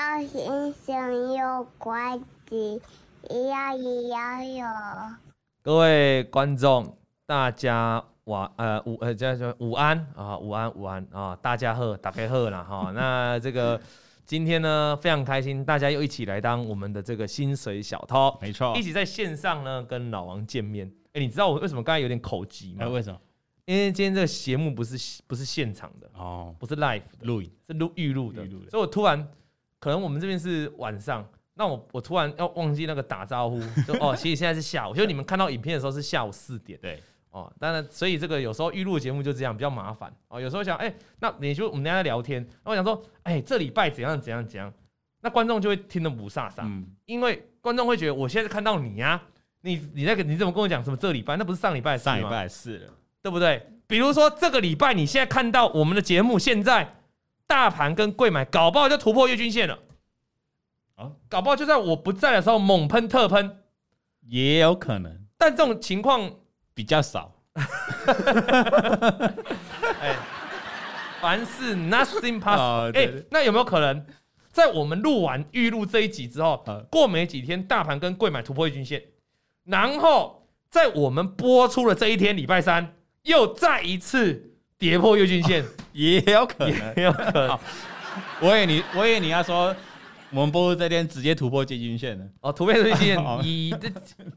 要星星有关机，一样一样有。各位观众，大家晚呃午呃叫叫午安啊，午安午安啊，大家好，大家好啦哈。那这个今天呢非常开心，大家又一起来当我们的这个薪水小偷，没错，一起在线上呢跟老王见面。哎、欸，你知道我为什么刚才有点口急吗？欸、为什么？因为今天这个节目不是不是现场的哦，不是 live 录影，是录预录的，所以我突然可能我们这边是晚上。那我我突然要忘记那个打招呼，就哦，其实现在是下午，就你们看到影片的时候是下午四点，对，哦，当然，所以这个有时候预录节目就这样比较麻烦哦。有时候想，哎、欸，那你就我们大家在聊天，那我想说，哎、欸，这礼拜怎样怎样怎样，那观众就会听得不飒飒，嗯，因为观众会觉得我现在看到你呀、啊，你你那个你怎么跟我讲什么这礼拜，那不是上礼拜上礼拜是了，对不对？比如说这个礼拜你现在看到我们的节目，现在大盘跟贵买搞不好就突破月均线了。啊。搞不好就在我不在的时候猛喷特喷，也有可能，但这种情况比较少。哎，凡事 nothing possible。哎，那有没有可能，在我们录完预录这一集之后，过没几天，大盘跟贵买突破月均线，然后在我们播出的这一天，礼拜三又再一次跌破月均线，也有可能，也有可能。我以为你，我以为你要说。我们播出这天直接突破季均线了哦，突破月均线，以这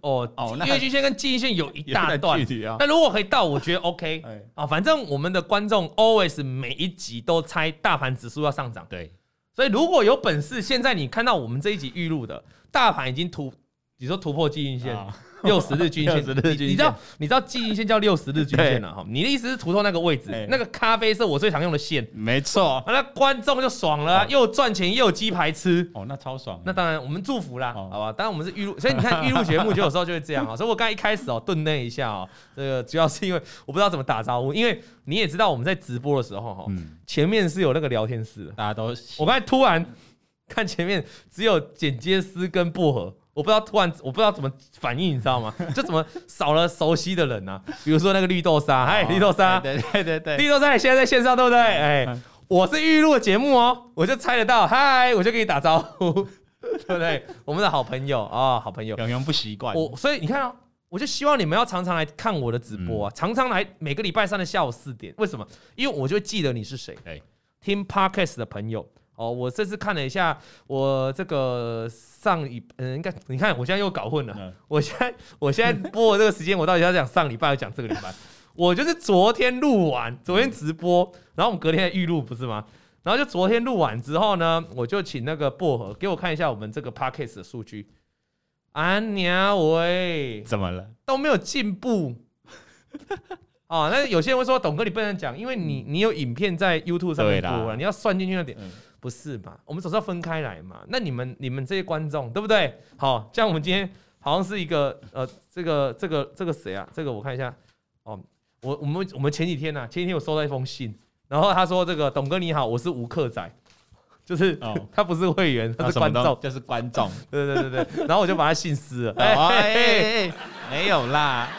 哦哦，月均线跟季均线有一大段距离啊。那如果可以到，我觉得 OK 啊。反正我们的观众 always 每一集都猜大盘指数要上涨，对。所以如果有本事，现在你看到我们这一集预录的大盘已经突，你说突破季均线。六十日均线，你知道你知道季均线叫六十日均线了哈？你的意思是图中那个位置，那个咖啡色我最常用的线，没错。那观众就爽了，又赚钱又有鸡排吃，哦，那超爽。那当然我们祝福啦，好吧？当然我们是预录，所以你看预录节目就有时候就会这样啊。所以我刚一开始哦顿那一下哦，这个主要是因为我不知道怎么打招呼，因为你也知道我们在直播的时候哈，前面是有那个聊天室的，大家都我刚才突然看前面只有剪接师跟薄荷。我不知道突然我不知道怎么反应，你知道吗？就怎么少了熟悉的人呢、啊？比如说那个绿豆沙，嗨，绿豆沙，对对对对，绿豆沙，你现在在线上对不对？哎、欸，我是预录的节目哦，我就猜得到，嗨，我就跟你打招呼，对不对？我们的好朋友啊、哦，好朋友，永远不习惯。我所以你看啊、哦，我就希望你们要常常来看我的直播啊，嗯、常常来每个礼拜三的下午四点。为什么？因为我就会记得你是谁。哎，听 Podcast 的朋友。哦，我这次看了一下，我这个上一嗯，应该你看，我现在又搞混了。嗯、我现在我现在播的这个时间，我到底要讲上礼拜，要讲这个礼拜？我就是昨天录完，昨天直播，然后我们隔天预录，不是吗？然后就昨天录完之后呢，我就请那个薄荷给我看一下我们这个 Podcast 的数据。安娘喂，怎么了？都没有进步。哦，那有些人会说，董哥你不能讲，因为你你有影片在 YouTube 上面播了，你要算进去那点。嗯不是嘛？我们总是要分开来嘛。那你们、你们这些观众，对不对？好，像我们今天好像是一个呃，这个、这个、这个谁啊？这个我看一下哦。我、我们、我们前几天呢、啊，前几天我收到一封信，然后他说：“这个董哥你好，我是吴克仔，就是、哦、他不是会员，他是观众，就是观众。对对对对。然后我就把他信撕了。哎哎 哎，没有啦，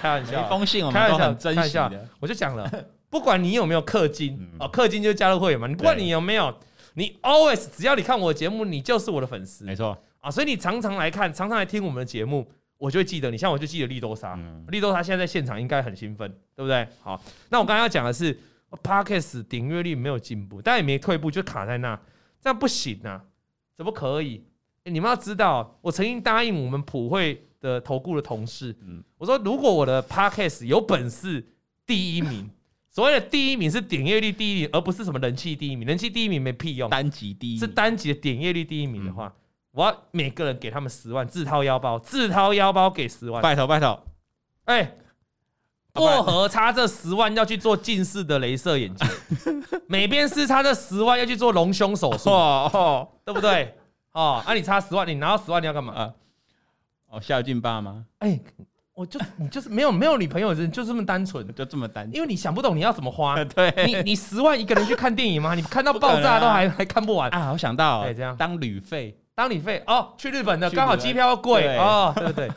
开玩笑，一封信我们都很珍惜的。我就讲了，不管你有没有氪金哦，氪金就加入会员嘛。你不管你有没有。”你 always 只要你看我的节目，你就是我的粉丝，没错啊，所以你常常来看，常常来听我们的节目，我就会记得你。像我就记得利多沙，嗯、绿豆沙现在在现场应该很兴奋，对不对？好，那我刚刚要讲的是，Podcast 订阅率没有进步，但也没退步，就卡在那，这样不行啊，怎么可以？欸、你们要知道，我曾经答应我们普惠的投顾的同事，嗯、我说如果我的 Podcast 有本事第一名。所谓的第一名是点阅率第一名，而不是什么人气第一名。人气第一名没屁用，单集第一是单集的点阅率第一名的话，嗯、我要每个人给他们十万，自掏腰包，自掏腰包给十万，拜托拜托。哎、欸，薄荷差这十万要去做近视的镭射眼镜，美边师差这十万要去做隆胸手术，哦、对不对？哦，那、啊、你差十万，你拿到十万你要干嘛？啊、哦，孝敬爸妈。哎、欸。我就你就是没有没有女朋友的人就这么单纯，就这么单纯，因为你想不懂你要怎么花。对，你你十万一个人去看电影吗？你看到 爆炸都还还看不完啊！我想到，哎，这样当旅费，当旅费哦，去日本的刚好机票贵哦，对不对？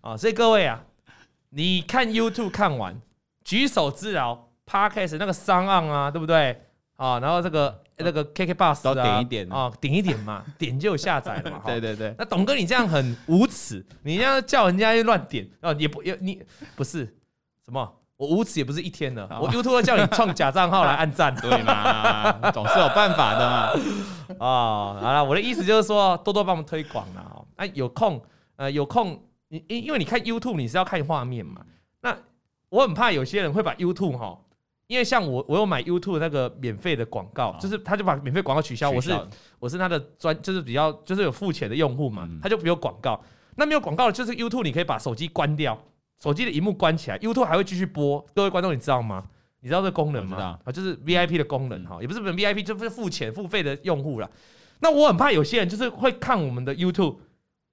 啊，所以各位啊，你看 YouTube 看完，举手之劳，Podcast 那个商案啊，对不对？啊，然后这个那个 KK Bus 都点一点啊，点一点嘛，点就有下载了嘛。对对对。那董哥你这样很无耻，你这样叫人家乱点啊，也不也你不是什么？我无耻也不是一天的，我 YouTube 叫你创假账号来按赞，对嘛？总是有办法的嘛。啊，好了，我的意思就是说，多多帮我们推广了啊。有空呃有空，你因因为你看 YouTube 你是要看画面嘛。那我很怕有些人会把 YouTube 哈，因为像我我有买 YouTube 那个免费的广告，就是他就把免费广告取消。我是我是他的专，就是比较就是有付钱的用户嘛，他就没有广告。那没有广告的就是 YouTube 你可以把手机关掉。手机的荧幕关起来，YouTube 还会继续播。各位观众，你知道吗？你知道这个功能吗？啊，就是 VIP 的功能哈，也不是 VIP，就是付钱付费的用户了。那我很怕有些人就是会看我们的 YouTube，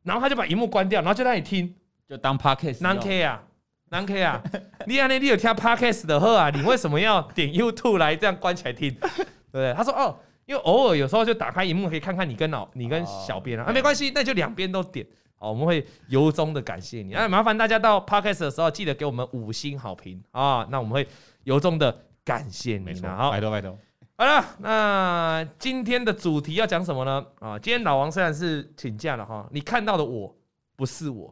然后他就把荧幕关掉，然后就让你听，就当 Podcast。难 K 啊，难 K 啊！你啊，你有听 Podcast 的话啊，你为什么要点 YouTube 来这样关起来听？对不对？他说哦，因为偶尔有时候就打开荧幕可以看看你跟老你跟小编啊，啊没关系，那就两边都点。好，我们会由衷的感谢你。那麻烦大家到 Podcast 的时候，记得给我们五星好评啊！那我们会由衷的感谢你。好，拜托拜托。好了，那今天的主题要讲什么呢？啊，今天老王虽然是请假了哈，你看到的我不是我，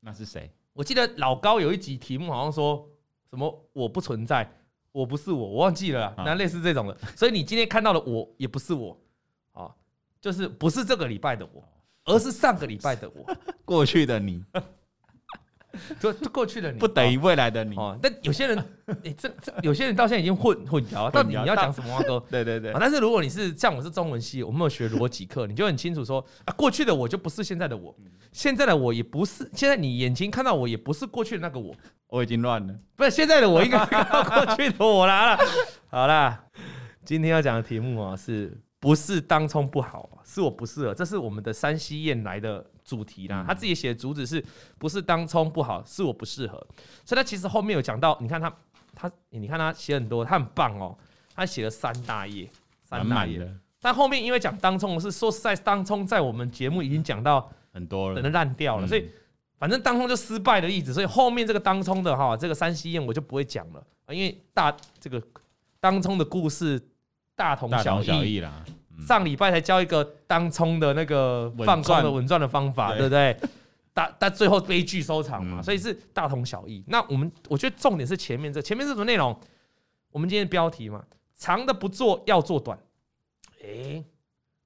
那是谁？我记得老高有一集题目好像说什么我不存在，我不是我，我忘记了。那类似这种的，所以你今天看到的我也不是我啊，就是不是这个礼拜的我。而是上个礼拜的我，过去的你，就就过去的你，不等于未来的你哦。但有些人，你这这有些人到现在已经混混淆，到底你要讲什么话都 对对对。但是如果你是像我是中文系，我没有学逻辑课，你就很清楚说啊，过去的我就不是现在的我，现在的我也不是现在你眼睛看到我也不是过去的那个我，我已经乱了，不是现在的我应该过去的我啦。好啦，今天要讲的题目啊是。不是当冲不好，是我不适合。这是我们的山西燕来的主题啦。他自己写的主旨是不是当冲不好，是我不适合。所以他其实后面有讲到，你看他他，你看他写很多，他很棒哦。他写了三大页，三大页。但后面因为讲当冲是说实在，当冲在我们节目已经讲到很多了，烂掉了。所以反正当冲就失败的例子，所以后面这个当冲的哈，这个山西宴我就不会讲了啊，因为大这个当冲的故事大同小异啦。上礼拜才教一个当冲的那个放空的稳赚的方法，对不对？但但最后悲剧收场嘛，所以是大同小异。那我们我觉得重点是前面这前面是什么内容？我们今天的标题嘛，长的不做要做短，诶，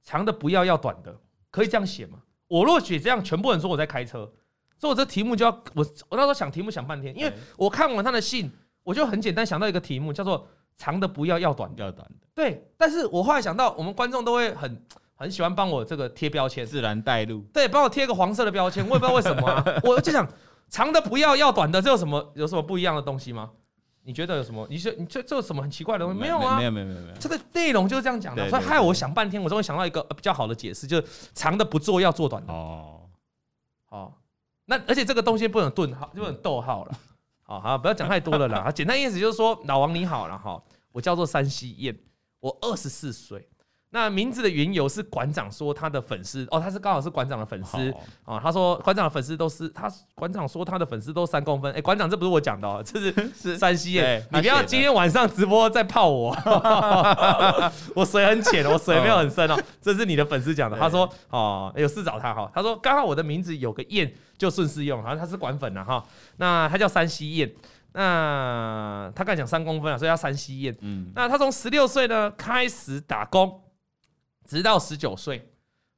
长的不要要短的，可以这样写吗？我若写这样，全部人说我在开车，所以我这题目就要我我那时候想题目想半天，因为我看完他的信，我就很简单想到一个题目叫做。长的不要，要短的，要短的。对，但是我后来想到，我们观众都会很很喜欢帮我这个贴标签，自然带入。对，帮我贴个黄色的标签，我也不知道为什么啊。我就想，长的不要，要短的，这有什么有什么不一样的东西吗？你觉得有什么？你说你这这有什么很奇怪的东西？没有啊，没有没有没有没有。这个内容就是这样讲的，所以害我想半天，我终于想到一个比较好的解释，就是长的不做，要做短的。哦，好，那而且这个东西不能顿号，就不能逗号了。好好，不要讲太多了啦。简单意思就是说，老王你好了哈，我叫做山西燕，我二十四岁。那名字的缘由是馆长说他的粉丝哦，他是刚好是馆长的粉丝哦。他说馆长的粉丝都是他，馆长说他的粉丝都三公分。哎，馆长这不是我讲的哦，这是 是山西燕。你不要今天晚上直播再泡我，我水很浅，我水没有很深哦。这是你的粉丝讲的。他说哦，有事找他哈。他说刚好我的名字有个燕，就顺势用。好像他是馆粉了哈。那他叫山西燕。那他刚才讲三公分啊，所以叫山西燕。嗯，那他从十六岁呢开始打工，直到十九岁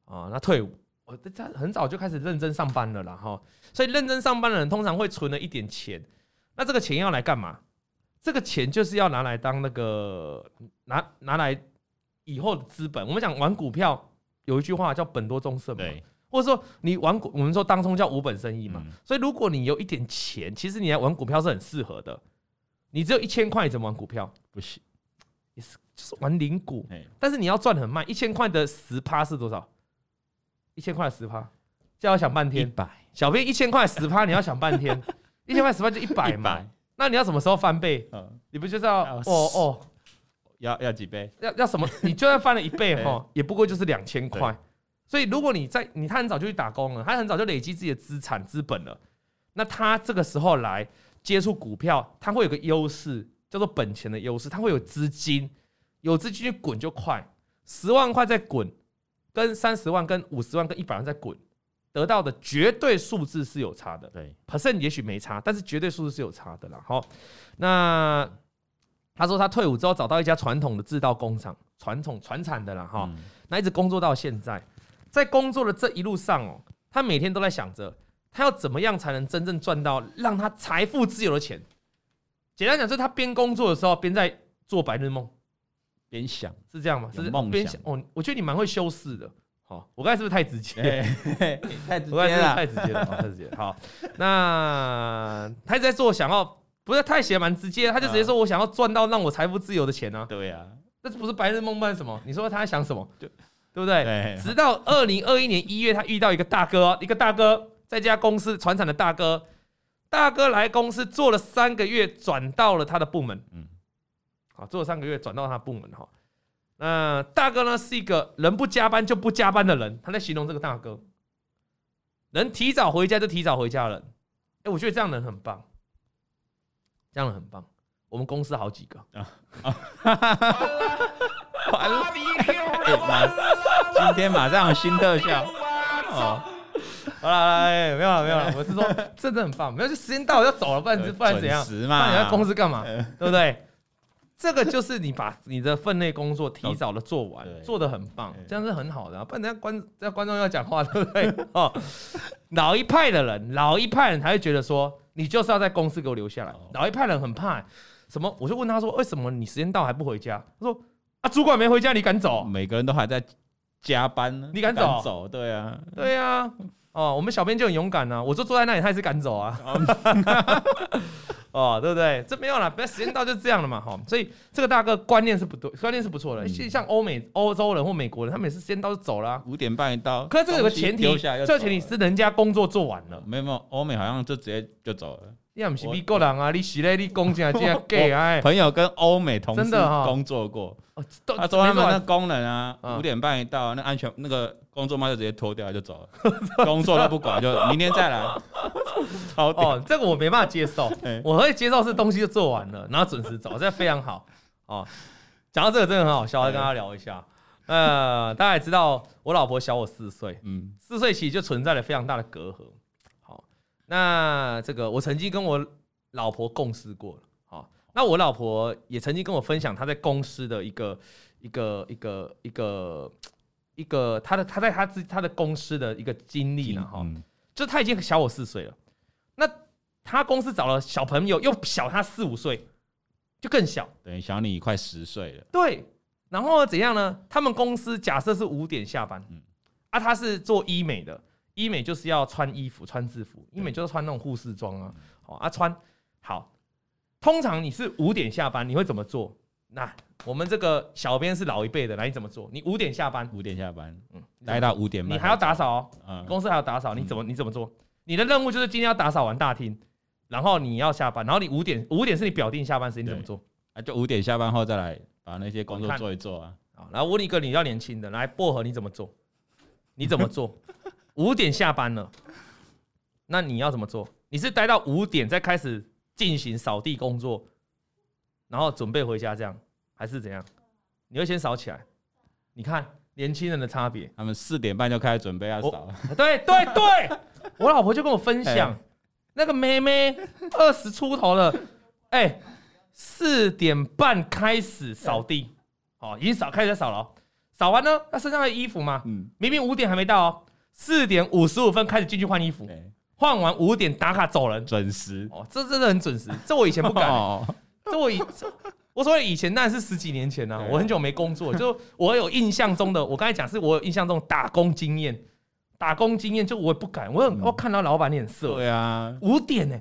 啊，那退伍，我他很早就开始认真上班了啦哈。所以认真上班的人通常会存了一点钱，那这个钱要来干嘛？这个钱就是要拿来当那个拿拿来以后的资本。我们讲玩股票有一句话叫本多终胜嘛。或者说你玩股，我们说当中叫无本生意嘛，所以如果你有一点钱，其实你来玩股票是很适合的。你只有一千块，怎么玩股票？不行，也是就是玩零股。但是你要赚很慢，一千块的十趴是多少？一千块的十趴，就要想半天。一百，小编一千块十趴，你要想半天。一千块十趴就一百嘛，那你要什么时候翻倍？你不就是要哦哦，要要几倍？要要什么？你就算翻了一倍哈，也不过就是两千块。所以，如果你在你他很早就去打工了，他很早就累积自己的资产资本了，那他这个时候来接触股票，他会有个优势，叫做本钱的优势，他会有资金，有资金去滚就快。十万块在滚，跟三十万、跟五十万、跟一百万在滚，得到的绝对数字是有差的。对，percent 也许没差，但是绝对数字是有差的啦。好，那他说他退伍之后找到一家传统的制造工厂，传统传产的啦。哈，那一直工作到现在，在工作的这一路上哦，他每天都在想着，他要怎么样才能真正赚到让他财富自由的钱。简单讲，就是他边工作的时候边在做白日梦。边想是这样吗？是边想哦，我觉得你蛮会修饰的。好，我刚才是不是太直接？太直接了，太直接了，太直接。好，那他一直在做，想要不是太写蛮直接，他就直接说我想要赚到让我财富自由的钱呢。对呀，那不是白日梦办什么？你说他在想什么？对对不对？直到二零二一年一月，他遇到一个大哥，一个大哥在家公司传产的大哥，大哥来公司做了三个月，转到了他的部门。嗯。好，做了三个月，转到他部门哈。那大哥呢，是一个人不加班就不加班的人。他在形容这个大哥，能提早回家就提早回家的人。哎，我觉得这样人很棒，这样的人很棒。我们公司好几个啊啊！完了，今天马上有新特效哦。好了，没有了，没有了。我是说，真的很棒。没有，就时间到了要走了，不然不然怎样？不然你在公司干嘛？对不对？这个就是你把你的分内工作提早的做完，做的很棒，这样是很好的啊。不然人家观这观众要讲话，对不对？哦，老一派的人，老一派人才会觉得说，你就是要在公司给我留下来。老一派人很怕什么？我就问他说，为什么你时间到还不回家？他说啊，主管没回家，你敢走？每个人都还在加班呢，你敢走？走，对啊，对啊。哦，我们小编就很勇敢啊，我就坐在那里，他也是赶走啊。哦，对不对？这没有啦，不要时间到就这样了嘛，哈。所以这个大哥观念是不对，观念是不错的。像欧美、欧洲人或美国人，他们也是时间到就走了，五点半一到。可是这个有个前提，这个前提是人家工作做完了。没有没有，欧美好像就直接就走了。你不是美国人啊？你是嘞？你工钱竟然给啊？朋友跟欧美同事工作过，他说他们那工人啊，五点半一到，那安全那个。工作帽就直接脱掉就走了，工作都不管，就明天再来。哦，这个我没办法接受，我可以接受是东西就做完了，然后准时走，这非常好。哦，讲到这个真的很好笑，我跟他聊一下。呃，大家也知道我老婆小我四岁，嗯，四岁其实就存在了非常大的隔阂。好，那这个我曾经跟我老婆共事过了。好，那我老婆也曾经跟我分享她在公司的一个一个一个一个。一个她的她在她自她的公司的一个经历了哈，嗯、就她已经小我四岁了，那她公司找了小朋友又小她四五岁，就更小，等于小你快十岁了。对，然后怎样呢？他们公司假设是五点下班，嗯、啊，他是做医美的，医美就是要穿衣服穿制服，医美就是穿那种护士装啊，好啊穿好，通常你是五点下班，你会怎么做？那我们这个小编是老一辈的，来你怎么做？你五点下班，五点下班，嗯，待到五点半，你还要打扫哦，嗯，公司还要打扫，你怎么你怎么做？你的任务就是今天要打扫完大厅，然后你要下班，然后你五点五点是你表定下班时间，你怎么做？啊，就五点下班后再来把那些工作做一做啊。好，来问你一个你要年轻的，来薄荷你怎么做？你怎么做？五点下班了，那你要怎么做？你是待到五点再开始进行扫地工作？然后准备回家，这样还是怎样？你会先扫起来。你看年轻人的差别，他们四点半就开始准备要扫。对对对，我老婆就跟我分享，那个妹妹二十出头了，哎，四点半开始扫地，哦，已经扫开始扫了。扫完呢，她身上的衣服嘛，明明五点还没到哦，四点五十五分开始进去换衣服，换完五点打卡走人，准时。哦，这真的很准时，这我以前不敢。这我以我说以前那是十几年前呢、啊，我很久没工作，就我有印象中的，我刚才讲是我有印象中打工经验，打工经验就我也不敢，我我看到老板脸色，对啊，五点呢，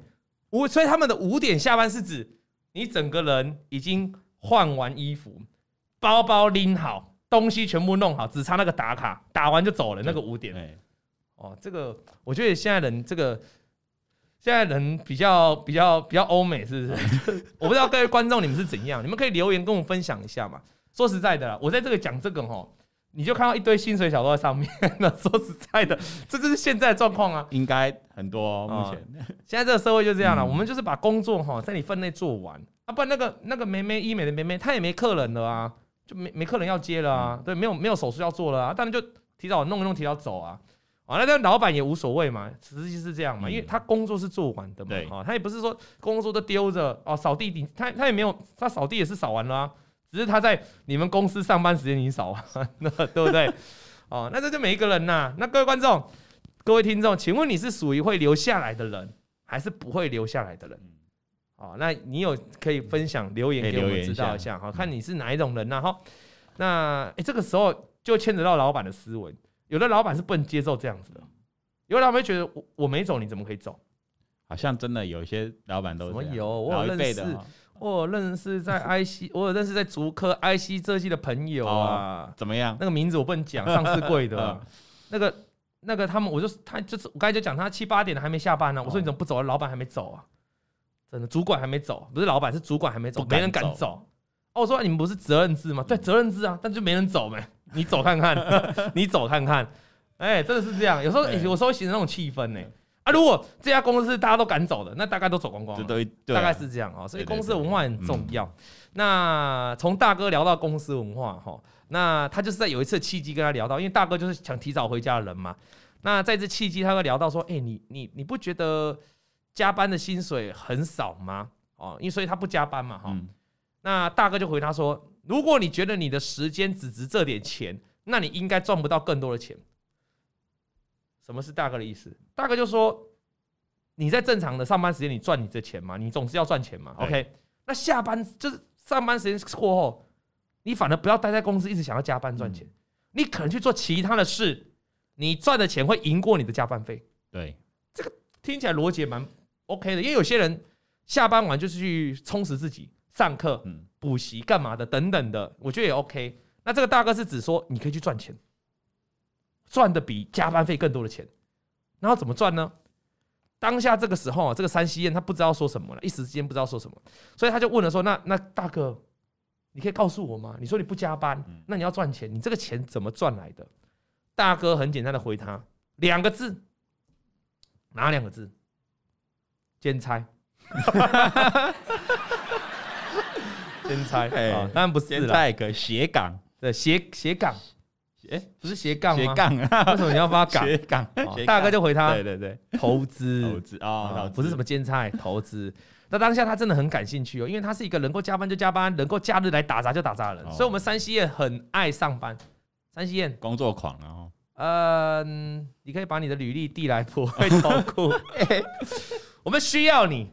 我所以他们的五点下班是指你整个人已经换完衣服，包包拎好，东西全部弄好，只差那个打卡，打完就走了，那个五点，哦，这个我觉得现在人这个。现在人比较比较比较欧美，是不是？我不知道各位观众你们是怎样，你们可以留言跟我分享一下嘛。说实在的啦，我在这个讲这个齁，你就看到一堆薪水小偷在上面。那 说实在的，这就是现在的状况啊。应该很多哦，目前、哦、现在这个社会就这样了。嗯、我们就是把工作哈在你分内做完啊，不然那个那个妹妹医美的妹妹，她也没客人了啊。就没没客人要接了啊，嗯、对，没有没有手术要做了啊，当然就提早弄一弄，提早走啊。啊，那这老板也无所谓嘛，实际是这样嘛，因为他工作是做完的嘛，啊，他也不是说工作都丢着哦，扫地顶他他也没有，他扫地也是扫完了啊，只是他在你们公司上班时间已经扫完了，对不对？哦，那这就每一个人呐，那各位观众、各位听众，请问你是属于会留下来的人，还是不会留下来的人？哦，那你有可以分享留言给我们知道一下，好，看你是哪一种人呐？哈，那哎，这个时候就牵扯到老板的思维。有的老板是不能接受这样子的，有的老板会觉得我我没走，你怎么可以走？好像真的有一些老板都是。什么有？我有认识，我有认识在 IC，我有认识在竹科 IC 设计的朋友啊。怎么样？那个名字我不能讲，上市贵的。那个那个他们，我就他就是我刚才就讲他七八点了还没下班呢。我说你怎么不走啊？老板还没走啊？真的，主管还没走，不是老板是主管还没走，没人敢走。哦，我说你们不是责任制吗？对，责任制啊，但就没人走没。你走看看，你走看看，哎、欸，真的是这样。有时候，有时候形成那种气氛呢。啊，如果这家公司大家都敢走的，那大概都走光光了。大概是这样啊。所以公司的文化很重要。那从大哥聊到公司文化哈，那他就是在有一次契机跟他聊到，因为大哥就是想提早回家的人嘛。那在这契机，他会聊到说，哎，你你你不觉得加班的薪水很少吗？哦，因为所以他不加班嘛哈。那大哥就回他说。如果你觉得你的时间只值这点钱，那你应该赚不到更多的钱。什么是大哥的意思？大哥就说，你在正常的上班时间你赚你的钱嘛，你总是要赚钱嘛。OK，那下班就是上班时间过后，你反而不要待在公司一直想要加班赚钱，你可能去做其他的事，你赚的钱会赢过你的加班费。对，这个听起来逻辑也蛮 OK 的，因为有些人下班完就是去充实自己，上课。嗯。补习干嘛的等等的，我觉得也 OK。那这个大哥是指说，你可以去赚钱，赚的比加班费更多的钱。然后怎么赚呢？当下这个时候啊，这个山西燕他不知道说什么了，一时之间不知道说什么，所以他就问了说：“那那大哥，你可以告诉我吗？你说你不加班，那你要赚钱，你这个钱怎么赚来的？”大哥很简单的回他两个字，哪两个字？兼差。兼差啊，当然不是了。再一个斜杠，对斜斜杠，哎，不是斜杠吗？斜杠啊，为什么你要发杠？斜杠，大哥就回他，对对对，投资，投资啊，不是什么兼差，投资。那当下他真的很感兴趣哦，因为他是一个能够加班就加班，能够假日来打杂就打杂的人。所以，我们山西燕很爱上班。山西燕工作狂啊。嗯，你可以把你的履历递来普惠投顾。我们需要你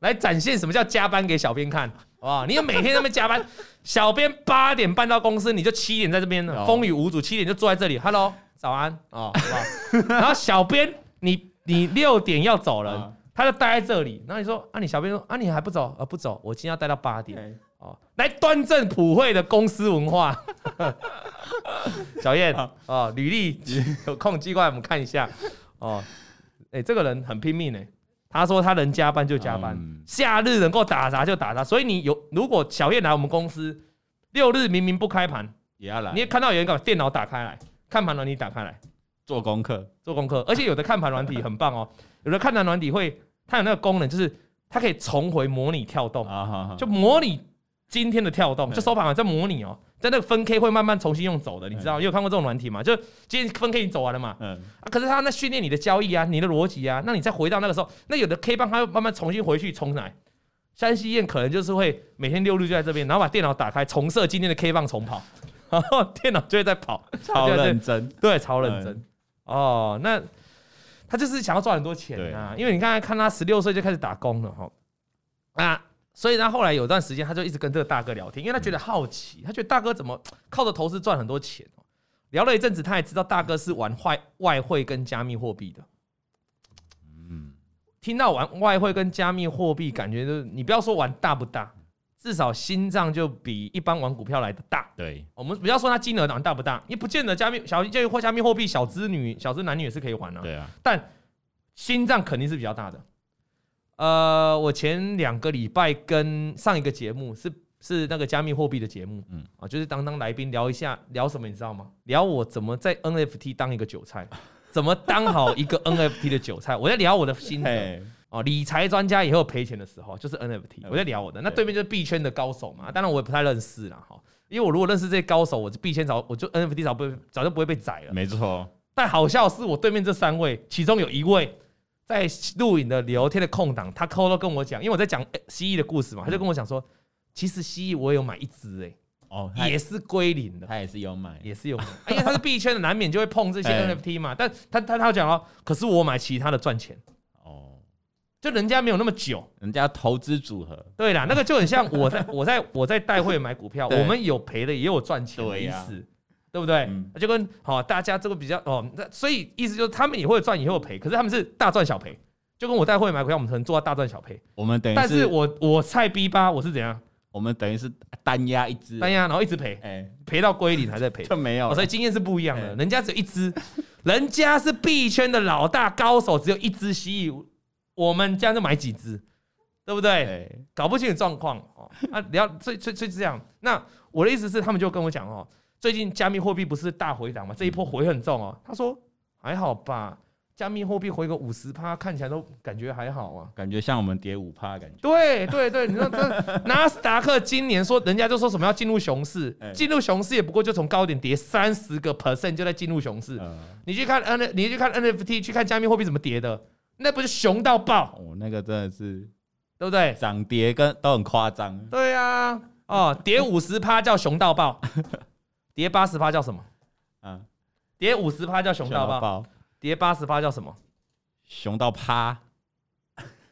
来展现什么叫加班给小编看。哇！你要每天在那么加班，小编八点半到公司，你就七点在这边，风雨无阻，七点就坐在这里。Hello，早安哦，好不好？然后小编，你你六点要走了，他就待在这里。然后你说啊，你小编说啊，你还不走啊？不走，我今天要待到八点哦，来端正普惠的公司文化。小燕哦，履历有空机会我们看一下哦。哎，这个人很拼命呢。他说他能加班就加班，假日能够打杂就打杂。所以你有如果小燕来我们公司，六日明明不开盘也要来。你也看到有人把电脑打开来，看盘软体打开来做功课，做功课。而且有的看盘软体很棒哦，有的看盘软体会它有那个功能，就是它可以重回模拟跳动，就模拟今天的跳动，就收盘完再模拟哦。在那个分 K 会慢慢重新用走的，你知道？你有看过这种软体吗？就今天分 K 已经走完了嘛，嗯，啊，可是他那训练你的交易啊，你的逻辑啊，那你再回到那个时候，那有的 K 棒它会慢慢重新回去重来。山西燕可能就是会每天六日就在这边，然后把电脑打开重设今天的 K 棒重跑，然后电脑就会在跑，超认真，对，超认真。哦，那他就是想要赚很多钱啊，因为你刚才看他十六岁就开始打工了哈，啊。所以他后来有段时间，他就一直跟这个大哥聊天，因为他觉得好奇，他觉得大哥怎么 靠着投资赚很多钱。聊了一阵子，他也知道大哥是玩外外汇跟加密货币的。嗯，听到玩外汇跟加密货币，感觉就是你不要说玩大不大，至少心脏就比一般玩股票来的大。对，我们不要说他金额玩大不大，也不见得加密小加密或加密货币小资女小资男女也是可以玩啊。对啊，但心脏肯定是比较大的。呃，我前两个礼拜跟上一个节目是是那个加密货币的节目，嗯啊，就是当当来宾聊一下聊什么，你知道吗？聊我怎么在 NFT 当一个韭菜，怎么当好一个 NFT 的韭菜。我在聊我的心得哦，理财专家以后赔钱的时候就是 NFT，我在聊我的。那对面就是币圈的高手嘛，当然我也不太认识了哈，因为我如果认识这些高手，我就币圈早我就 NFT 早不会早就不会被宰了。没错。但好笑是我对面这三位，其中有一位在录影的聊天的空档，他偷偷跟我讲，因为我在讲蜥蜴的故事嘛，他就跟我讲说，其实蜥蜴我有买一只哎，哦，也是归零的，他也是有买，也是有买，因为他是币圈的，难免就会碰这些 NFT 嘛。但他他他讲了，可是我买其他的赚钱。哦。就人家没有那么久，人家投资组合，对啦，那个就很像我在我在我在带会买股票，我们有赔的也有赚钱的意思，对不对？就跟好大家这个比较哦，那所以意思就是他们也会赚也会有赔，可是他们是大赚小赔，就跟我带会买股票，我们可能做到大赚小赔。我们等于，但是我我菜逼吧，我是怎样？我们等于是单押一只，单押然后一直赔，哎，赔到归零还在赔，就没有。所以经验是不一样的，人家只有一只，人家是币圈的老大高手，只有一只蜥蜴。我们这样就买几只，对不对？欸、搞不清楚状况哦。啊，你要所以所以所以这样。那我的意思是，他们就跟我讲哦，最近加密货币不是大回档吗？这一波回很重哦。他说还好吧，加密货币回个五十趴，看起来都感觉还好啊。感觉像我们跌五趴感觉。对对对，你说这纳斯达克今年说人家就说什么要进入熊市，进入熊市也不过就从高点跌三十个 percent 就在进入熊市。你去看 N，你去看 NFT，去看加密货币怎么跌的。那不是熊到爆哦，那个真的是，对不对？涨跌跟都很夸张。对啊，哦，跌五十趴叫熊到爆，跌八十趴叫什么？嗯，跌五十趴叫熊到爆，跌八十趴叫什么？熊到趴。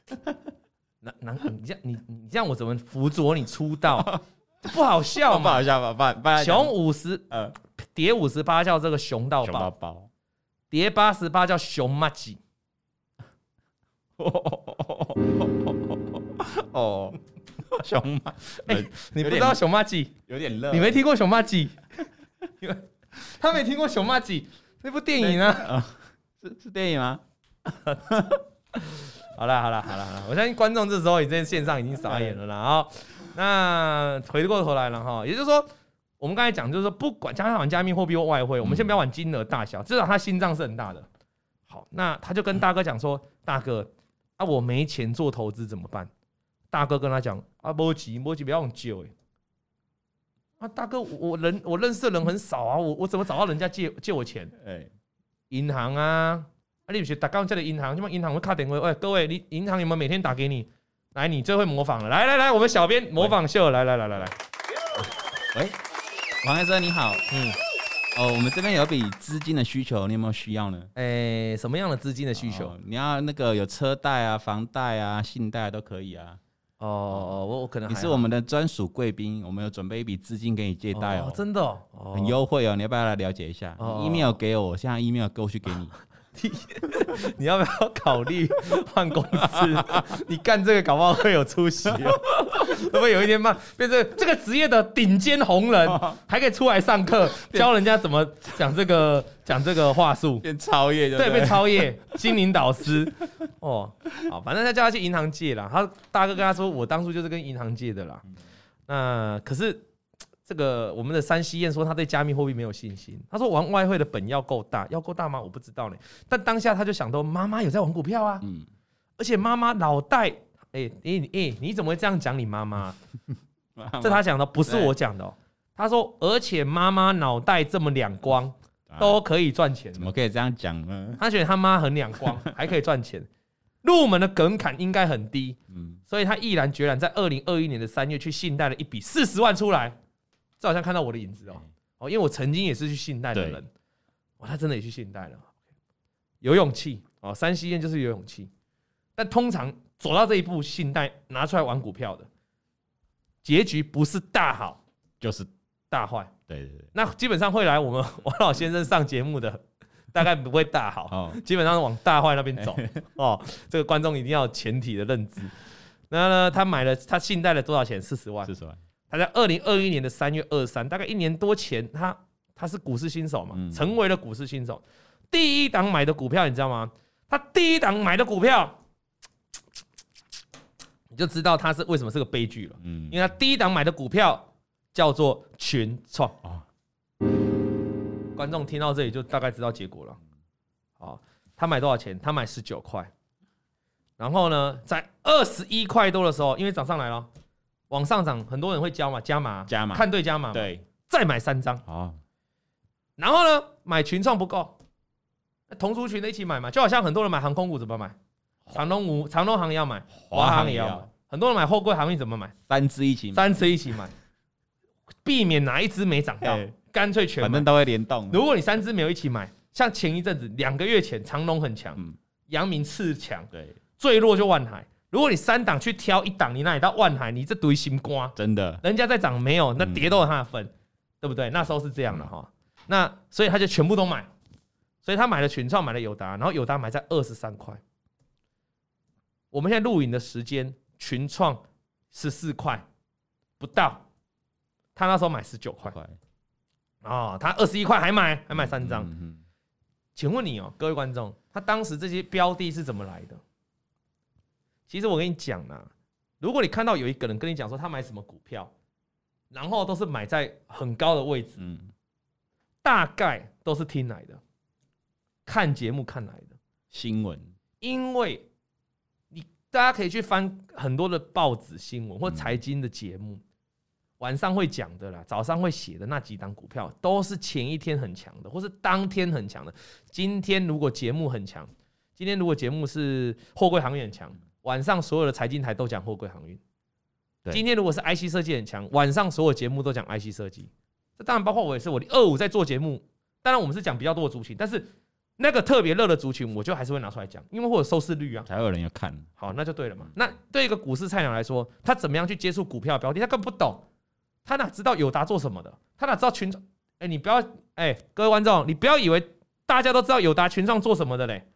那那你这样你你这样我怎么辅佐你出道？不好笑嘛？不好笑吧？熊五十呃，跌五十八叫这个熊到爆，跌八十八叫熊麻吉。哦，熊麻，哎，你不知道熊麻吉有点热，你没听过熊麻吉？因为他没听过熊麻吉那部电影啊？是是电影吗？好了好了好了好了，我相信观众这时候已经线上已经傻眼了啦。好，那回过头来了哈，也就是说，我们刚才讲就是说，不管加上加密货币或外汇，我们先不要管金额大小，至少他心脏是很大的。好，那他就跟大哥讲说，大哥。啊，我没钱做投资怎么办？大哥跟他讲啊，莫急莫急，不要用救哎。啊，大哥，我人我认识的人很少啊，我我怎么找到人家借借我钱？哎，银行啊，啊，你不是打刚在的银行，什么银行会卡点位？喂，各位，你银行有没有每天打给你？来，你最会模仿了，来来来，我们小编模仿秀，来来来来来。喂，王先生你好，嗯。哦，我们这边有笔资金的需求，你有没有需要呢？诶、欸，什么样的资金的需求？哦、你要那个有车贷啊、房贷啊、信贷都可以啊。哦，我我可能你是我们的专属贵宾，我们有准备一笔资金给你借贷哦，哦，真的、哦，很优惠哦，你要不要来了解一下？哦、email 给我，现在 email 过去给你。你 你要不要考虑换公司？你干这个搞不好会有出息哦，会不会有一天嘛变成这个职业的顶尖红人，还可以出来上课教人家怎么讲这个讲这个话术，变超业对，变超业心灵导师哦，好，反正他叫他去银行借啦。他大哥跟他说，我当初就是跟银行借的啦。那可是。这个我们的山西燕说他对加密货币没有信心。他说玩外汇的本要够大，要够大吗？我不知道呢。但当下他就想到妈妈有在玩股票啊，嗯，而且妈妈脑袋，哎哎哎，你怎么会这样讲你妈妈？这他讲的不是我讲的哦。他说，而且妈妈脑袋这么两光，都可以赚钱。怎么可以这样讲呢？他觉得他妈很两光，还可以赚钱，入门的门槛应该很低，嗯，所以他毅然决然在二零二一年的三月去信贷了一笔四十万出来。这好像看到我的影子哦。哦，因为我曾经也是去信贷的人，哇，他真的也去信贷了，有勇气。哦，山西燕就是有勇气，但通常走到这一步，信贷拿出来玩股票的结局不是大好就是大坏，对对对，那基本上会来我们 王老先生上节目的，大概不会大好，基本上往大坏那边走。哦，这个观众一定要有前提的认知。那呢，他买了他信贷了多少钱？四十万，四十万。他在二零二一年的三月二三，大概一年多前，他他是股市新手嘛，成为了股市新手。第一档买的股票，你知道吗？他第一档买的股票，你就知道他是为什么是个悲剧了。嗯，因为他第一档买的股票叫做群创啊。观众听到这里就大概知道结果了。好，他买多少钱？他买十九块。然后呢，在二十一块多的时候，因为涨上来了。往上涨，很多人会加嘛，加码，加码，看对加码，对，再买三张啊。然后呢，买群创不够，同族群的一起买嘛，就好像很多人买航空股怎么买？长隆五长隆行也要买，华航也要买。很多人买货柜航运怎么买？三只一起买，三只一起买，避免哪一只没涨到，干脆全买。反正都会联动。如果你三只没有一起买，像前一阵子两个月前长隆很强，阳明次强，对，最弱就万海。如果你三档去挑一档，你那里到万海？你这堆心瓜，真的，人家在涨没有，那跌都有他的份，对不对？那时候是这样的哈。那所以他就全部都买，所以他买了群创，买了友达，然后友达买在二十三块。我们现在录影的时间，群创十四块不到，他那时候买十九块，哦，他二十一块还买，还买三张。请问你哦，各位观众，他当时这些标的是怎么来的？其实我跟你讲呢，如果你看到有一个人跟你讲说他买什么股票，然后都是买在很高的位置，大概都是听来的，看节目看来的。新闻，因为你大家可以去翻很多的报纸新闻或财经的节目，晚上会讲的啦，早上会写的那几档股票都是前一天很强的，或是当天很强的。今天如果节目很强，今天如果节目是货柜行业很强，晚上所有的财经台都讲货柜航运。今天如果是 IC 设计很强，晚上所有节目都讲 IC 设计。这当然，包括我也是，我二五在做节目。当然，我们是讲比较多的族群，但是那个特别热的族群，我就还是会拿出来讲，因为会有收视率啊，才有人要看。好，那就对了嘛。那对一个股市菜鸟来说，他怎么样去接触股票标的？他根本不懂，他哪知道友达做什么的？他哪知道群创？哎，你不要哎，各位观众，你不要以为大家都知道友达群创做什么的嘞。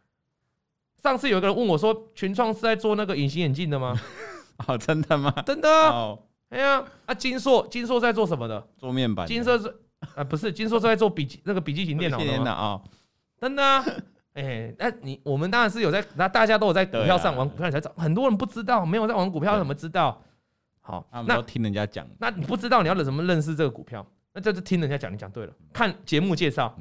上次有一个人问我说，群创是在做那个隐形眼镜的吗？哦，真的吗？真的。哦哎呀，啊，金硕，金硕在做什么的？做面板。金硕是啊，不是金硕是在做笔记那个笔记型电脑的啊。真的啊？哎，那你我们当然是有在，那大家都有在股票上玩股票才知道，很多人不知道，没有在玩股票怎么知道？好，那听人家讲。那你不知道你要怎么认识这个股票？那就是听人家讲，你讲对了。看节目介绍，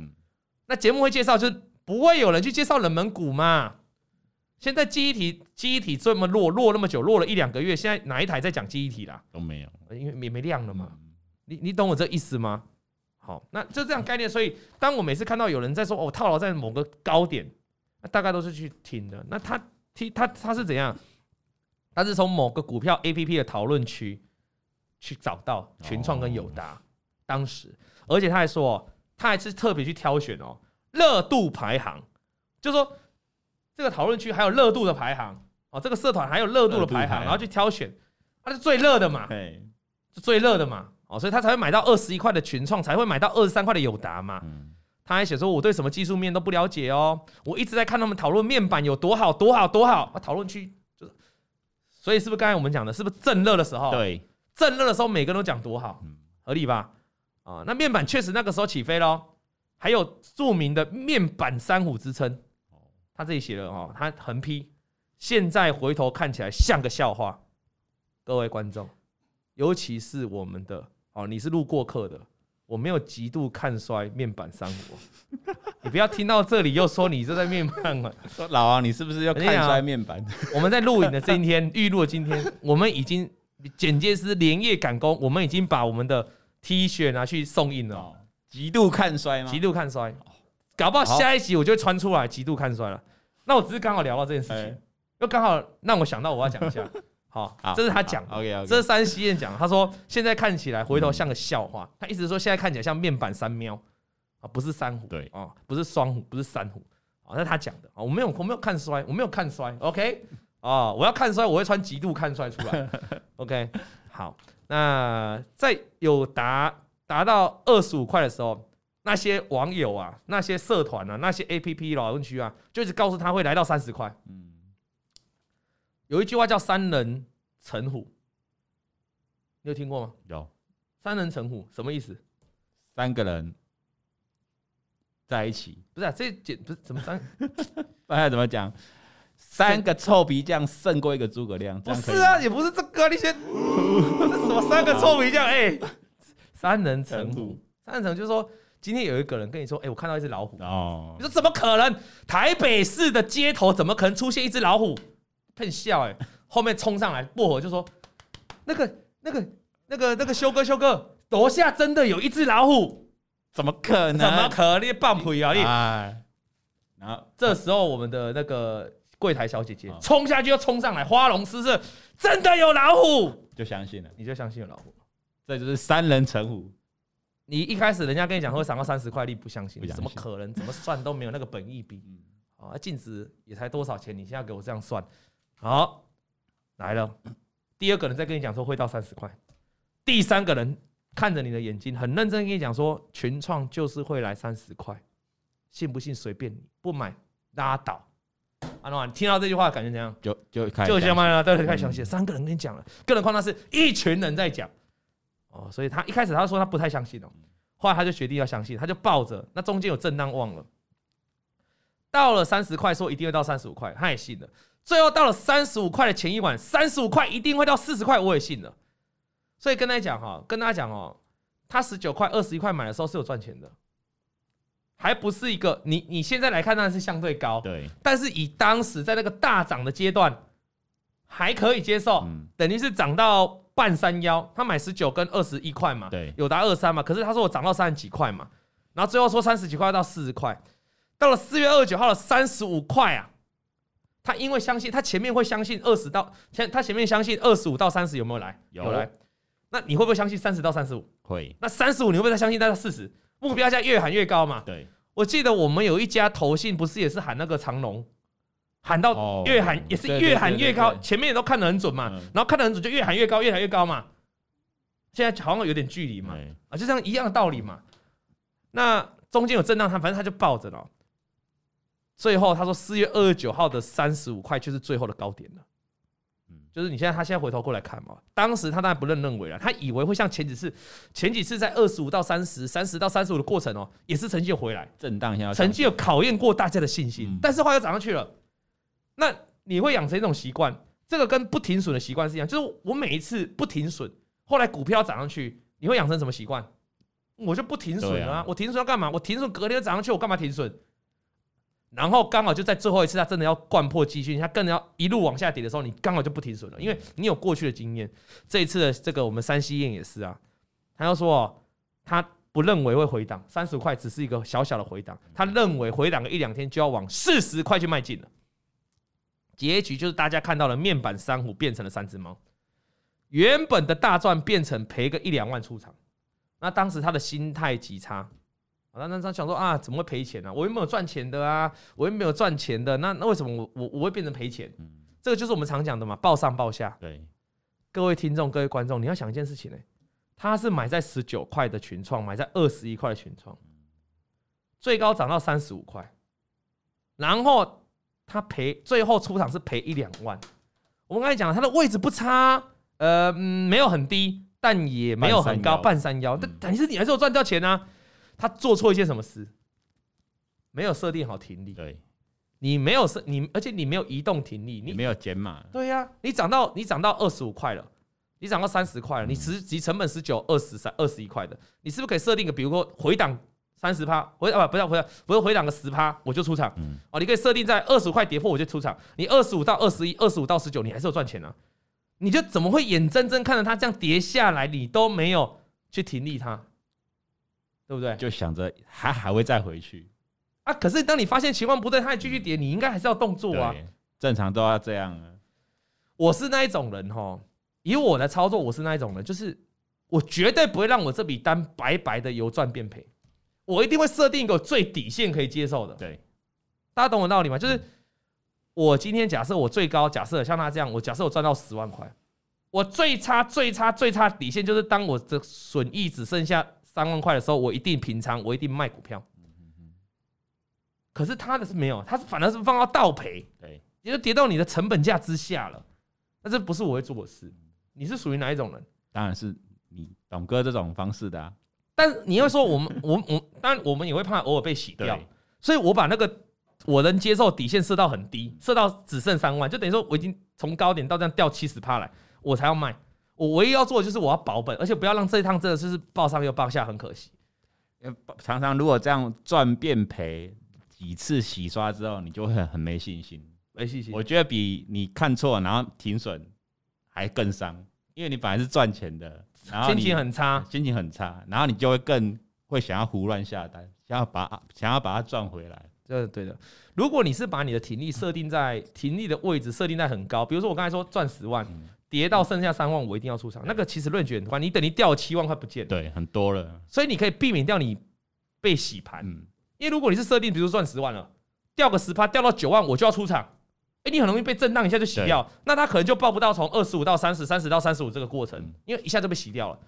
那节目会介绍，就是不会有人去介绍冷门股嘛。现在记忆体记忆体这么弱，弱那么久，弱了一两个月，现在哪一台在讲记忆体啦？都没有，因为没没量了嘛。你你懂我这意思吗？好，那就这样概念。所以当我每次看到有人在说哦套牢在某个高点，那大概都是去听的。那他听他他是怎样？他是从某个股票 APP 的讨论区去找到群创跟友达，当时，而且他还说，他还是特别去挑选哦热度排行，就说。这个讨论区还有热度的排行哦，这个社团还有热度的排行，然后去挑选，它是最热的嘛，是最热的嘛，哦，所以他才会买到二十一块的群创，才会买到二十三块的友达嘛。他还写说，我对什么技术面都不了解哦，我一直在看他们讨论面板有多好，多好，多好。啊，讨论区就是，所以是不是刚才我们讲的，是不是正热的时候？对，正热的时候每个人都讲多好，合理吧？啊，那面板确实那个时候起飞喽，还有著名的面板三虎之称。他这里写了哦，他横批，现在回头看起来像个笑话。各位观众，尤其是我们的哦，你是路过客的，我没有极度看衰面板三国，你不要听到这里又说你这在面板了。老王，你是不是要看衰面板？我们在录影的今天，预录的今天，我们已经剪接师连夜赶工，我们已经把我们的 T 恤拿去送印了。极度看衰吗？极度看衰。搞不好下一集我就会穿出来，极度看衰了。那我只是刚好聊到这件事情，又刚好让我想到我要讲一下。好，这是他讲的，这是山西燕讲。他说现在看起来回头像个笑话，他意思是说现在看起来像面板三喵。啊，不是三虎，对。啊，不是双虎，不是三虎啊，那是他讲的。啊，我没有我没有看衰，我没有看衰，OK？啊，我要看衰我会穿极度看衰出来，OK？好，那在有达达到二十五块的时候。那些网友啊，那些社团啊，那些 A P P 老人区啊，就一直告诉他会来到三十块。嗯，有一句话叫“三人成虎”，你有听过吗？有。三人成虎什么意思？三个人在一起，不是啊？这简不是怎么三？大家怎么讲？三个臭皮匠胜过一个诸葛亮？不是啊，也不是这个，那些这什么三个臭皮匠？哎，三人成虎，三人成就是说。今天有一个人跟你说：“哎，我看到一只老虎。”哦，你说怎么可能？台北市的街头怎么可能出现一只老虎？喷笑哎！后面冲上来薄荷就说：“那个、那个、那个、那个修哥，修哥，楼下真的有一只老虎，怎么可能？怎么可能？放屁啊！哎，然后这时候我们的那个柜台小姐姐冲下去，又冲上来，花容失色，真的有老虎，就相信了，你就相信有老虎，这就是三人成虎。你一开始人家跟你讲会涨到三十块，你不相信，怎么可能？怎么算都没有那个本益比。啊，净值也才多少钱？你现在给我这样算，好，来了。第二个人再跟你讲说会到三十块，第三个人看着你的眼睛，很认真跟你讲说群创就是会来三十块，信不信随便你，不买拉倒。阿诺，你听到这句话感觉怎样？就就开就相当了，对，开始相信。三个人跟你讲了，更何况那是一群人在讲。哦，所以他一开始他说他不太相信哦，后来他就决定要相信，他就抱着。那中间有震荡，忘了。到了三十块，说一定会到三十五块，他也信了。最后到了三十五块的前一晚，三十五块一定会到四十块，我也信了。所以跟他讲哈，跟大家讲哦，他十九块、二十一块买的时候是有赚钱的，还不是一个你你现在来看当然是相对高，对。但是以当时在那个大涨的阶段，还可以接受，等于是涨到。半山腰，他买十九跟二十一块嘛，对，有达二三嘛。可是他说我涨到三十几块嘛，然后最后说三十几块到四十块，到了四月二十九号的三十五块啊，他因为相信他前面会相信二十到前，他前面相信二十五到三十有没有来？有来。那你会不会相信三十到三十五？会。那三十五你会不会再相信到四十？目标价越喊越高嘛。对。我记得我们有一家投信不是也是喊那个长龙？喊到越喊也是越喊越高，前面也都看得很准嘛，然后看得很准就越喊越高，越喊越高嘛。现在好像有点距离嘛，啊，就这样一样的道理嘛。那中间有震荡，他反正他就抱着了。最后他说四月二十九号的三十五块就是最后的高点了。就是你现在他现在回头过来看嘛，当时他当然不认认为了，他以为会像前几次，前几次在二十五到三十、三十到三十五的过程哦，也是成绩有回来震荡一下，成绩有考验过大家的信心，但是后来又涨上去了。那你会养成一种习惯，这个跟不停损的习惯是一样，就是我每一次不停损，后来股票涨上去，你会养成什么习惯？我就不停损啊！我停损要干嘛？我停损隔天涨上去，我干嘛停损？然后刚好就在最后一次，它真的要灌破季线，它更要一路往下跌的时候，你刚好就不停损了，因为你有过去的经验。这一次的这个我们山西燕也是啊，他要说哦，他不认为会回档，三十块只是一个小小的回档，他认为回档个一两天就要往四十块去迈进了。结局就是大家看到了面板三虎变成了三只猫，原本的大赚变成赔个一两万出场，那当时他的心态极差，那那他想说啊，怎么会赔钱呢？啊？我又没有赚钱的啊，我又没有赚钱的，那那为什么我我我会变成赔钱？这个就是我们常讲的嘛，报上报下。对，各位听众、各位观众，你要想一件事情呢，他是买在十九块的群创，买在二十一块的群创，最高涨到三十五块，然后。他赔最后出场是赔一两万，我们刚才讲了，他的位置不差，呃，没有很低，但也没有很高，半山腰。但但是你还是有赚到钱啊。他做错一些什么事？没有设定好停力。对，你没有设你，而且你没有移动停力，你没有减码。对呀，你涨到你涨到二十五块了，你涨到三十块了，你实际成本十九、二十三、二十一块的，你是不是可以设定个，比如说回档？三十趴回啊不不要回来，不是回两个十趴我就出场。哦，你可以设定在二十块跌破我就出场。你二十五到二十一，二十五到十九，你还是有赚钱啊？你就怎么会眼睁睁看着它这样跌下来，你都没有去停利它，对不对？就想着还还会再回去啊？可是当你发现情况不对，它还继续跌，你应该还是要动作啊。正常都要这样啊。我是那一种人哈，以我的操作，我是那一种人，就是我绝对不会让我这笔单白白的由赚变赔。我一定会设定一个最底线可以接受的。对，大家懂我道理吗？就是我今天假设我最高假设像他这样，我假设我赚到十万块，我最差最差最差底线就是当我的损益只剩下三万块的时候，我一定平仓，我一定卖股票。可是他的是没有，他是反而是放到倒赔，对，也就跌到你的成本价之下了。那这不是我会做的事。你是属于哪一种人？当然是你董哥这种方式的啊。但你要说我们，我我当然我们也会怕偶尔被洗掉，所以我把那个我能接受底线设到很低，设到只剩三万，就等于说我已经从高点到这样掉七十趴来，我才要卖。我唯一要做的就是我要保本，而且不要让这一趟真的就是报上又报下，很可惜。常常如果这样赚变赔几次洗刷之后，你就会很没信心，没信心。我觉得比你看错然后停损还更伤。因为你本来是赚钱的，然后心情很差，心情很差，然后你就会更会想要胡乱下单，想要把想要把它赚回来。这是对的。如果你是把你的停利设定在停利的位置设定在很高，比如说我刚才说赚十万，跌到剩下三万，我一定要出场。那个其实论据很宽，你等于掉七万块不见了，对，很多了。所以你可以避免掉你被洗盘，因为如果你是设定，比如说赚十万了，掉个十趴，掉到九万，我就要出场。哎，你很容易被震荡一下就洗掉，那他可能就报不到从二十五到三十，三十到三十五这个过程，因为一下就被洗掉了。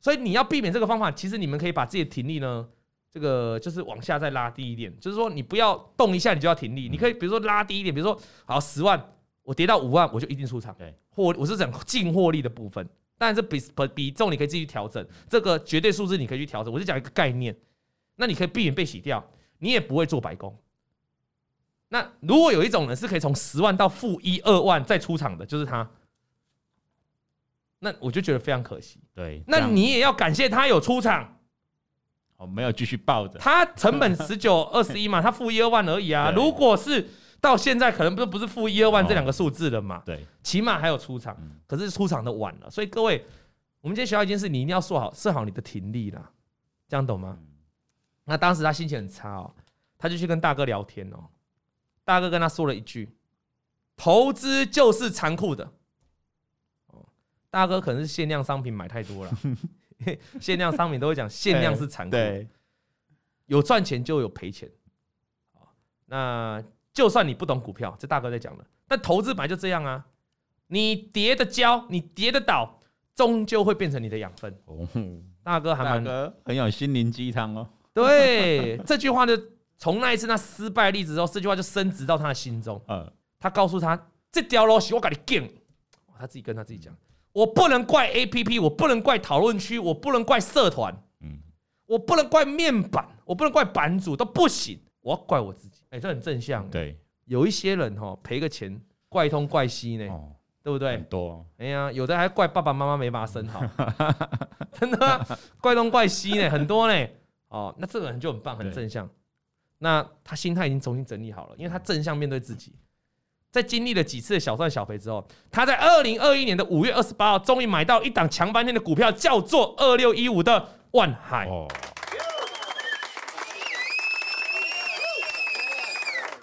所以你要避免这个方法，其实你们可以把自己的停力呢。这个就是往下再拉低一点，就是说你不要动一下你就要停利，你可以比如说拉低一点，比如说好十万，我跌到五万我就一定出场，对，或我是讲净获利的部分，但是比比比重你可以自己调整，这个绝对数字你可以去调整，我是讲一个概念，那你可以避免被洗掉，你也不会做白工。那如果有一种人是可以从十万到负一二万再出场的，就是他，那我就觉得非常可惜，对，那你也要感谢他有出场。哦，没有继续抱着。他成本十九 二十一嘛，他负一二万而已啊。如果是到现在，可能不不是负一二万这两个数字了嘛？对，起码还有出场，可是出场的晚了。所以各位，我们今天学到一件事，你一定要设好设好你的停利啦，这样懂吗？那当时他心情很差哦，他就去跟大哥聊天哦。大哥跟他说了一句：“投资就是残酷的。”哦，大哥可能是限量商品买太多了。限量商品都会讲限量是残酷，对，有赚钱就有赔钱。那就算你不懂股票，这大哥在讲的，但投资本来就这样啊，你跌的跤，你跌的倒，终究会变成你的养分。大哥还蛮很有心灵鸡汤哦。对，这句话就从那一次那失败例子之后，这句话就升值到他的心中。嗯，他告诉他，这条路是我给你建，他自己跟他自己讲。我不能怪 APP，我不能怪讨论区，我不能怪社团，嗯，我不能怪面板，我不能怪版主都不行，我要怪我自己。哎，这很正向。对，有一些人哈赔个钱，怪东怪西呢，对不对？很多。哎呀，有的还怪爸爸妈妈没把他生好，真的，怪东怪西呢，很多呢。哦，那这个人就很棒，很正向。那他心态已经重新整理好了，因为他正向面对自己。在经历了几次的小赚小赔之后，他在二零二一年的五月二十八号，终于买到一档强翻天的股票，叫做二六一五的万海。哦、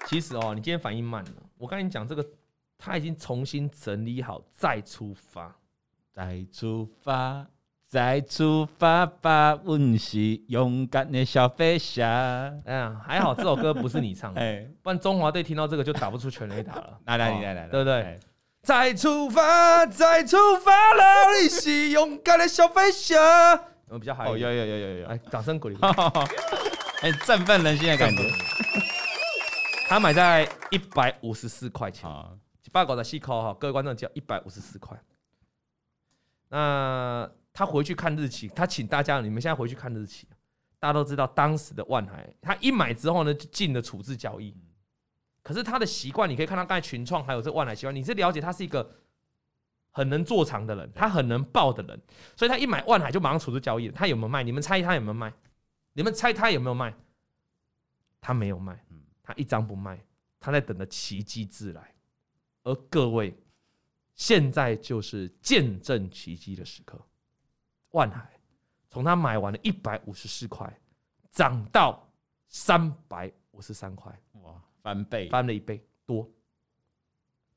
其实哦，你今天反应慢了。我跟你讲，这个他已经重新整理好，再出发，再出发。再出发吧，我是勇敢的小飞侠。哎呀，还好这首歌不是你唱的，哎，不然中华队听到这个就打不出全垒打了。来来来来，对不对？再出发，再出发了，你是勇敢的小飞侠。我比较嗨，有有有有有，来掌声鼓励，很 振奋人心的感觉。他买在一百五十四块钱，一百五十四块哈，各位观众只要一百五十四块。那。他回去看日期，他请大家，你们现在回去看日期，大家都知道当时的万海，他一买之后呢，就进了处置交易。可是他的习惯，你可以看到刚才群创还有这万海习惯，你是了解他是一个很能做长的人，他很能爆的人，所以他一买万海就马上处置交易。他有没有卖？你们猜他有没有卖？你们猜他有没有卖？他没有卖，他一张不卖，他在等着奇迹自来。而各位，现在就是见证奇迹的时刻。万海从他买完了一百五十四块，涨到三百五十三块，哇，翻倍，翻了一倍多。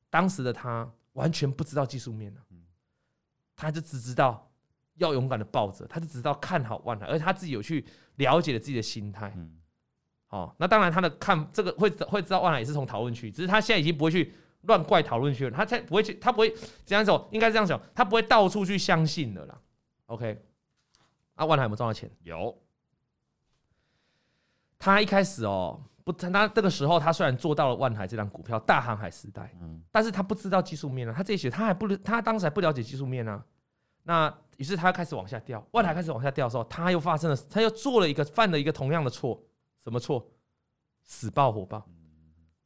当时的他完全不知道技术面了，他就只知道要勇敢的抱着，他就只知道看好万海，而且他自己有去了解了自己的心态。哦，那当然他的看这个会会知道万海也是从讨论区，只是他现在已经不会去乱怪讨论区了，他才不会去，他不会这样走，应该这样想，他不会到处去相信的啦。OK，啊，万海有没有赚到钱？有。他一开始哦，不，他这个时候他虽然做到了万海这张股票大航海时代，嗯，但是他不知道技术面啊，他这些他还不，他当时还不了解技术面啊。那于是他开始往下掉，万海开始往下掉的时候，他又发生了，他又做了一个犯了一个同样的错，什么错？死抱火爆，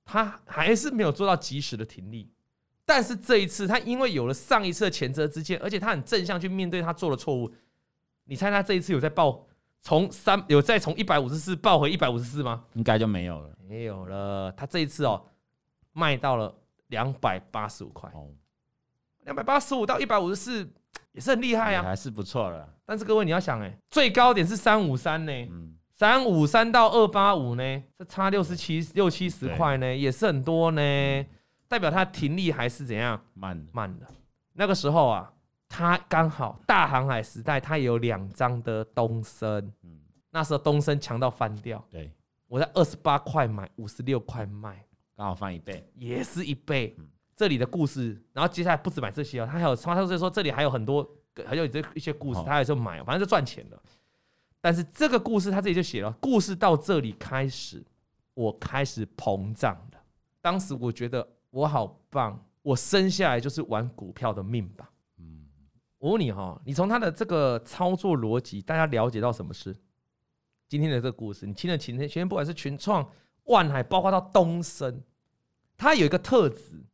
他还是没有做到及时的停利。但是这一次，他因为有了上一次的前车之鉴，而且他很正向去面对他做的错误。你猜他这一次有在报从三有再从一百五十四报回一百五十四吗？应该就没有了，没有了。他这一次哦，卖到了两百八十五块。两百八十五到一百五十四也是很厉害啊，还是不错了。但是各位你要想，哎，最高点是三五三呢，三五三到二八五呢，这差六十七六七十块呢，也是很多呢，代表它停利还是怎样？慢慢的。那个时候啊，它刚好大航海时代，它有两张的东森，那时候东升强到翻掉，对，我在二十八块买，五十六块卖，刚好翻一倍，也是一倍。嗯。这里的故事，然后接下来不止买这些哦，他还有他就是说这里还有很多，还有这一些故事，他还是买，反正就赚钱了。但是这个故事他自己就写了，故事到这里开始，我开始膨胀了。当时我觉得我好棒，我生下来就是玩股票的命吧。嗯，我问你哈，你从他的这个操作逻辑，大家了解到什么事？今天的这个故事，你听了前天，前天不管是群创、万海，包括到东升，他有一个特质。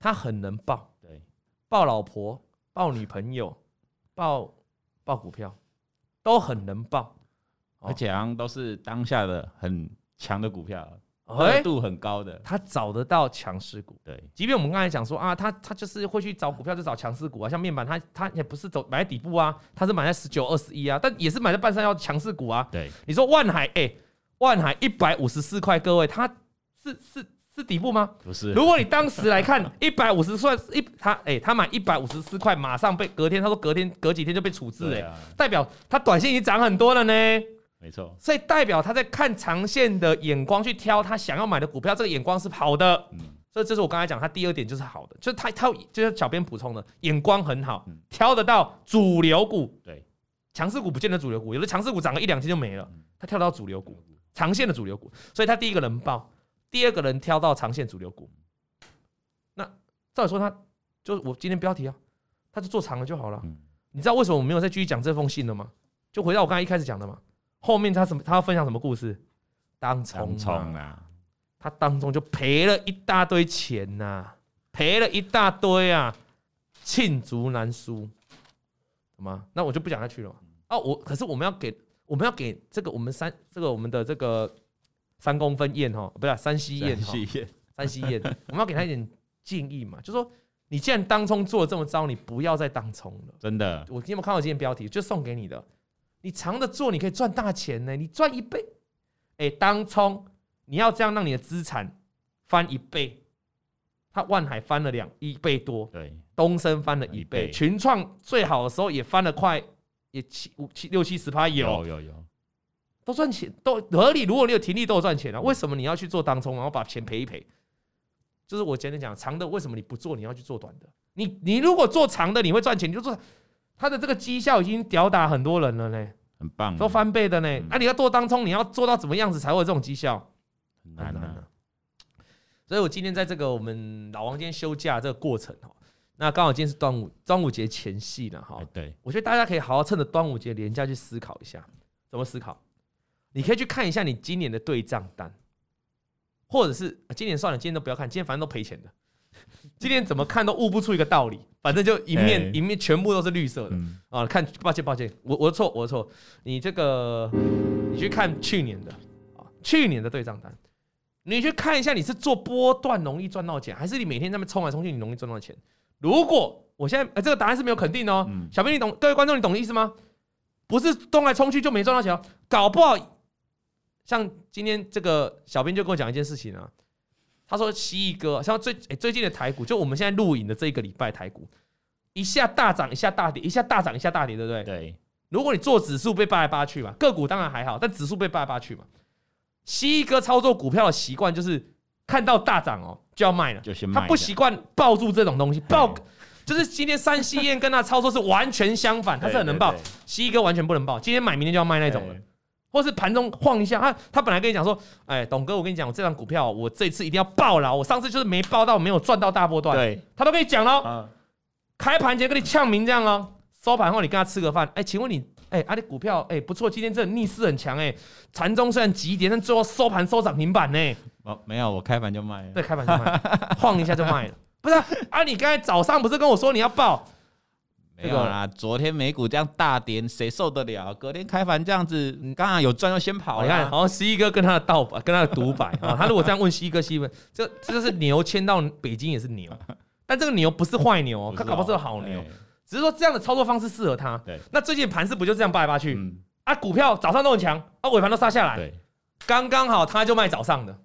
他很能抱，对，抱老婆、抱女朋友、抱抱股票，都很能抱，而且好像都是当下的很强的股票，热度很高的。他找得到强势股，对。即便我们刚才讲说啊，他他就是会去找股票，就找强势股啊，像面板，他他也不是走买在底部啊，他是买在十九、二十一啊，但也是买在半山腰强势股啊。对，你说万海，哎，万海一百五十四块，各位，他是是。是底部吗？不是。如果你当时来看 一百五十算一，他哎、欸，他买一百五十四块，马上被隔天他说隔天隔几天就被处置哎、代表他短线已经涨很多了呢。没错。所以代表他在看长线的眼光去挑他想要买的股票，这个眼光是好的。嗯。所以这是我刚才讲他第二点就是好的，就是他他就是小编补充的眼光很好，挑得到主流股。对。强势股不见得主流股，有的强势股涨个一两天就没了，他挑得到主流股，长线的主流股，所以他第一个人报。第二个人挑到长线主流股，那照理说他就是我今天标题啊，他就做长了就好了。你知道为什么我没有再继续讲这封信了吗？就回到我刚才一开始讲的嘛。后面他什么？他要分享什么故事？当冲啊，他当中就赔了一大堆钱呐，赔了一大堆啊，罄竹难书，好吗？那我就不讲下去了。哦，我可是我们要给我们要给这个我们三这个我们的这个。三公分宴哈，不是三西宴哈，三西宴，我们要给他一点建议嘛，就是说，你既然当冲做的这么糟，你不要再当冲了。真的，我有没有看到今天标题，就送给你的，你长的做，你可以赚大钱呢，你赚一倍。哎，当冲你要这样让你的资产翻一倍，它万海翻了两一倍多，对，东升翻了一倍，群创最好的时候也翻了快也七五七六七十趴有有有。有都赚钱，都合理。如果你有停利，都有赚钱啊。为什么你要去做当冲，然后把钱赔一赔？就是我简单讲，长的为什么你不做，你要去做短的？你你如果做长的，你会赚钱，你就做。他的这个绩效已经吊打很多人了呢，很棒，都翻倍的呢。那、嗯啊、你要做当冲，你要做到怎么样子才会有这种绩效？很难的、啊。所以我今天在这个我们老王今天休假这个过程哈，那刚好今天是端午端午节前夕了哈。对，我觉得大家可以好好趁着端午节连假去思考一下，怎么思考？你可以去看一下你今年的对账单，或者是今年算了，今天都不要看，今天反正都赔钱的。今天怎么看都悟不出一个道理，反正就一面一面全部都是绿色的啊！看，抱歉抱歉，我我的错我的错。你这个你去看去年的啊，去年的对账单，你去看一下，你是做波段容易赚到钱，还是你每天在那边冲来冲去你容易赚到钱？如果我现在呃这个答案是没有肯定的哦，小编你懂，各位观众你懂意思吗？不是冲来冲去就没赚到钱哦，搞不好。像今天这个小编就跟我讲一件事情啊，他说蜥蜴哥，像最诶最近的台股，就我们现在录影的这一个礼拜台股，一下大涨，一下大跌，一下大涨，一下大跌，对不对？对。如果你做指数被扒来扒去嘛，个股当然还好，但指数被扒来扒去嘛。蜥蜴哥操作股票的习惯就是看到大涨哦就要卖了，就先卖。他不习惯抱住这种东西，抱就是今天三西燕跟他操作是完全相反，他是很能抱，蜥蜴哥完全不能抱，今天买明天就要卖那种了。或是盘中晃一下，他他本来跟你讲说，哎，董哥，我跟你讲，我这张股票，我这次一定要爆了，我上次就是没爆到，没有赚到大波段，对，他都跟你讲了，开盘前跟你呛名这样哦，收盘后你跟他吃个饭，哎，请问你，哎，阿里股票，哎，不错，今天这逆势很强，哎，盘中虽然急跌，但最后收盘收涨停板呢，哦，没有，我开盘就卖了，对，开盘就卖，晃一下就卖了，不是啊，啊，你刚才早上不是跟我说你要抱？没有啦，昨天美股这样大跌，谁受得了？隔天开盘这样子，你刚刚有赚就先跑了。你看，好像十一哥跟他的盗版，跟他的独白啊。他如果这样问十一哥，蜥蜴哥，这这是牛迁到北京也是牛，但这个牛不是坏牛，它搞不好是个好牛，只是说这样的操作方式适合他。对，那最近盘势不就这样扒来扒去？啊，股票早上都很强，啊，尾盘都杀下来。对，刚刚好他就卖早上的。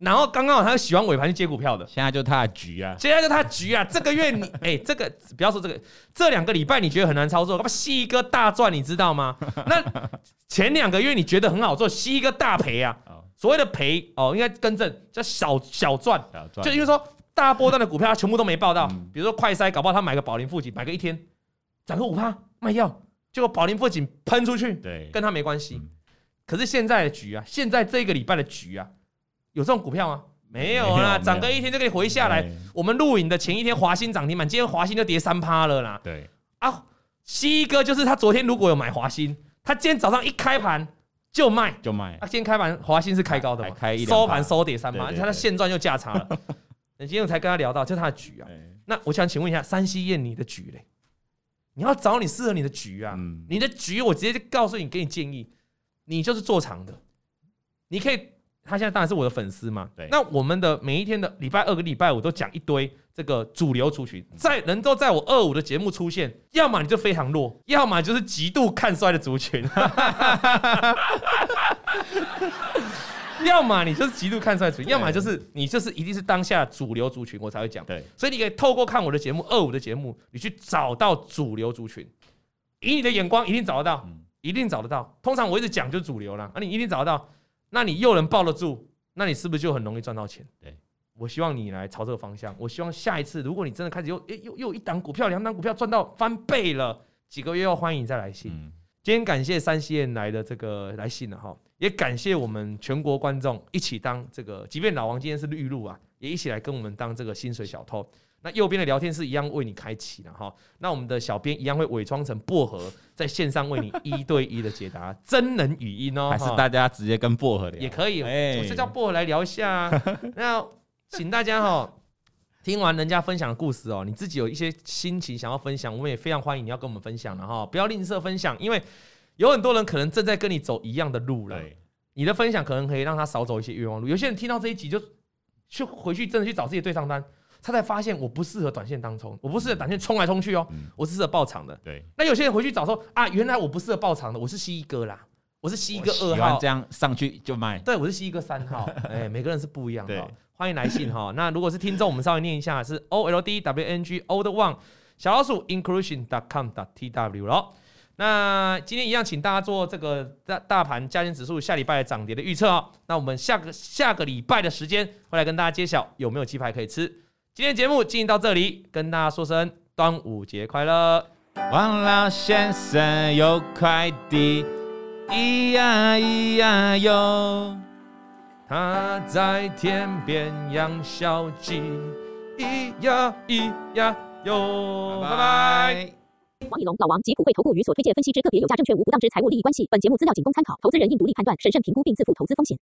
然后刚刚好他喜欢尾盘去接股票的，现在就他的局啊，现在就他的局啊。这个月你 哎，这个不要说这个，这两个礼拜你觉得很难操作，他妈西哥大赚，你知道吗？那前两个月你觉得很好做，吸一个大赔啊。所谓的赔哦，应该更正叫小小赚，就因为说大波段的股票他全部都没报到，比如说快筛，搞不好他买个宝林富锦，买个一天涨个五趴卖掉，结果宝林富锦喷出去，对，跟他没关系。可是现在的局啊，现在这个礼拜的局啊。有这种股票吗？没有啦，涨个一天就可以回下来。我们录影的前一天，华兴涨停板，今天华兴就跌三趴了啦。对啊，西哥就是他昨天如果有买华兴，他今天早上一开盘就卖，就卖。他今天开盘华兴是开高的嘛？收盘收跌三趴，他的现赚又价差了。那今天我才跟他聊到，就是他的局啊。那我想请问一下，山西燕你的局嘞？你要找你适合你的局啊。你的局我直接就告诉你，给你建议，你就是做长的，你可以。他现在当然是我的粉丝嘛，对。那我们的每一天的礼拜二跟礼拜五都讲一堆这个主流族群，在能够在我二五的节目出现，要么你就非常弱，要么就是极度看衰的族群，要么你就是极度看衰的族群，要么就是你就是一定是当下主流族群，我才会讲。对，所以你可以透过看我的节目二五的节目，你去找到主流族群，以你的眼光一定找得到，一定找得到。通常我一直讲就是主流啦，啊，你一定找得到。那你又能抱得住，那你是不是就很容易赚到钱？对，我希望你来朝这个方向。我希望下一次，如果你真的开始又诶又又一档股票、两档股票赚到翻倍了，几个月后欢迎你再来信。嗯、今天感谢三西燕来的这个来信了哈，也感谢我们全国观众一起当这个，即便老王今天是绿路啊，也一起来跟我们当这个薪水小偷。那右边的聊天室一样为你开启了哈，那我们的小编一样会伪装成薄荷，在线上为你一对一的解答真人语音哦，还是大家直接跟薄荷聊也可以，我是叫薄荷来聊一下。啊那请大家哈，听完人家分享的故事哦，你自己有一些心情想要分享，我们也非常欢迎你要跟我们分享的哈，不要吝啬分享，因为有很多人可能正在跟你走一样的路了，你的分享可能可以让他少走一些冤枉路。有些人听到这一集就去回去真的去找自己的对账单。他才发现我不适合短线当冲，我不适合短线冲来冲去哦，我是适合爆长的。对，那有些人回去找说啊，原来我不适合爆长的，我是西哥啦，我是西哥二号，这样上去就卖。对，我是西哥三号，哎，每个人是不一样的。欢迎来信哈。那如果是听众，我们稍微念一下，是 O L D W N G Old One 小老鼠 inclusion dot com dot T W 咯。那今天一样，请大家做这个大大盘加权指数下礼拜的涨跌的预测哦。那我们下个下个礼拜的时间会来跟大家揭晓有没有鸡排可以吃。今天节目进行到这里，跟大家说声端午节快乐！王老先生有快递，咿呀咿呀哟，他在田边养小鸡，咿呀咿呀哟，拜拜。王以龙、老王及普惠投顾与所推荐分析之个别有价证券无不当之财务利益关系。本节目资料仅供参考，投资人应独立判断、审慎评估并自负投资风险。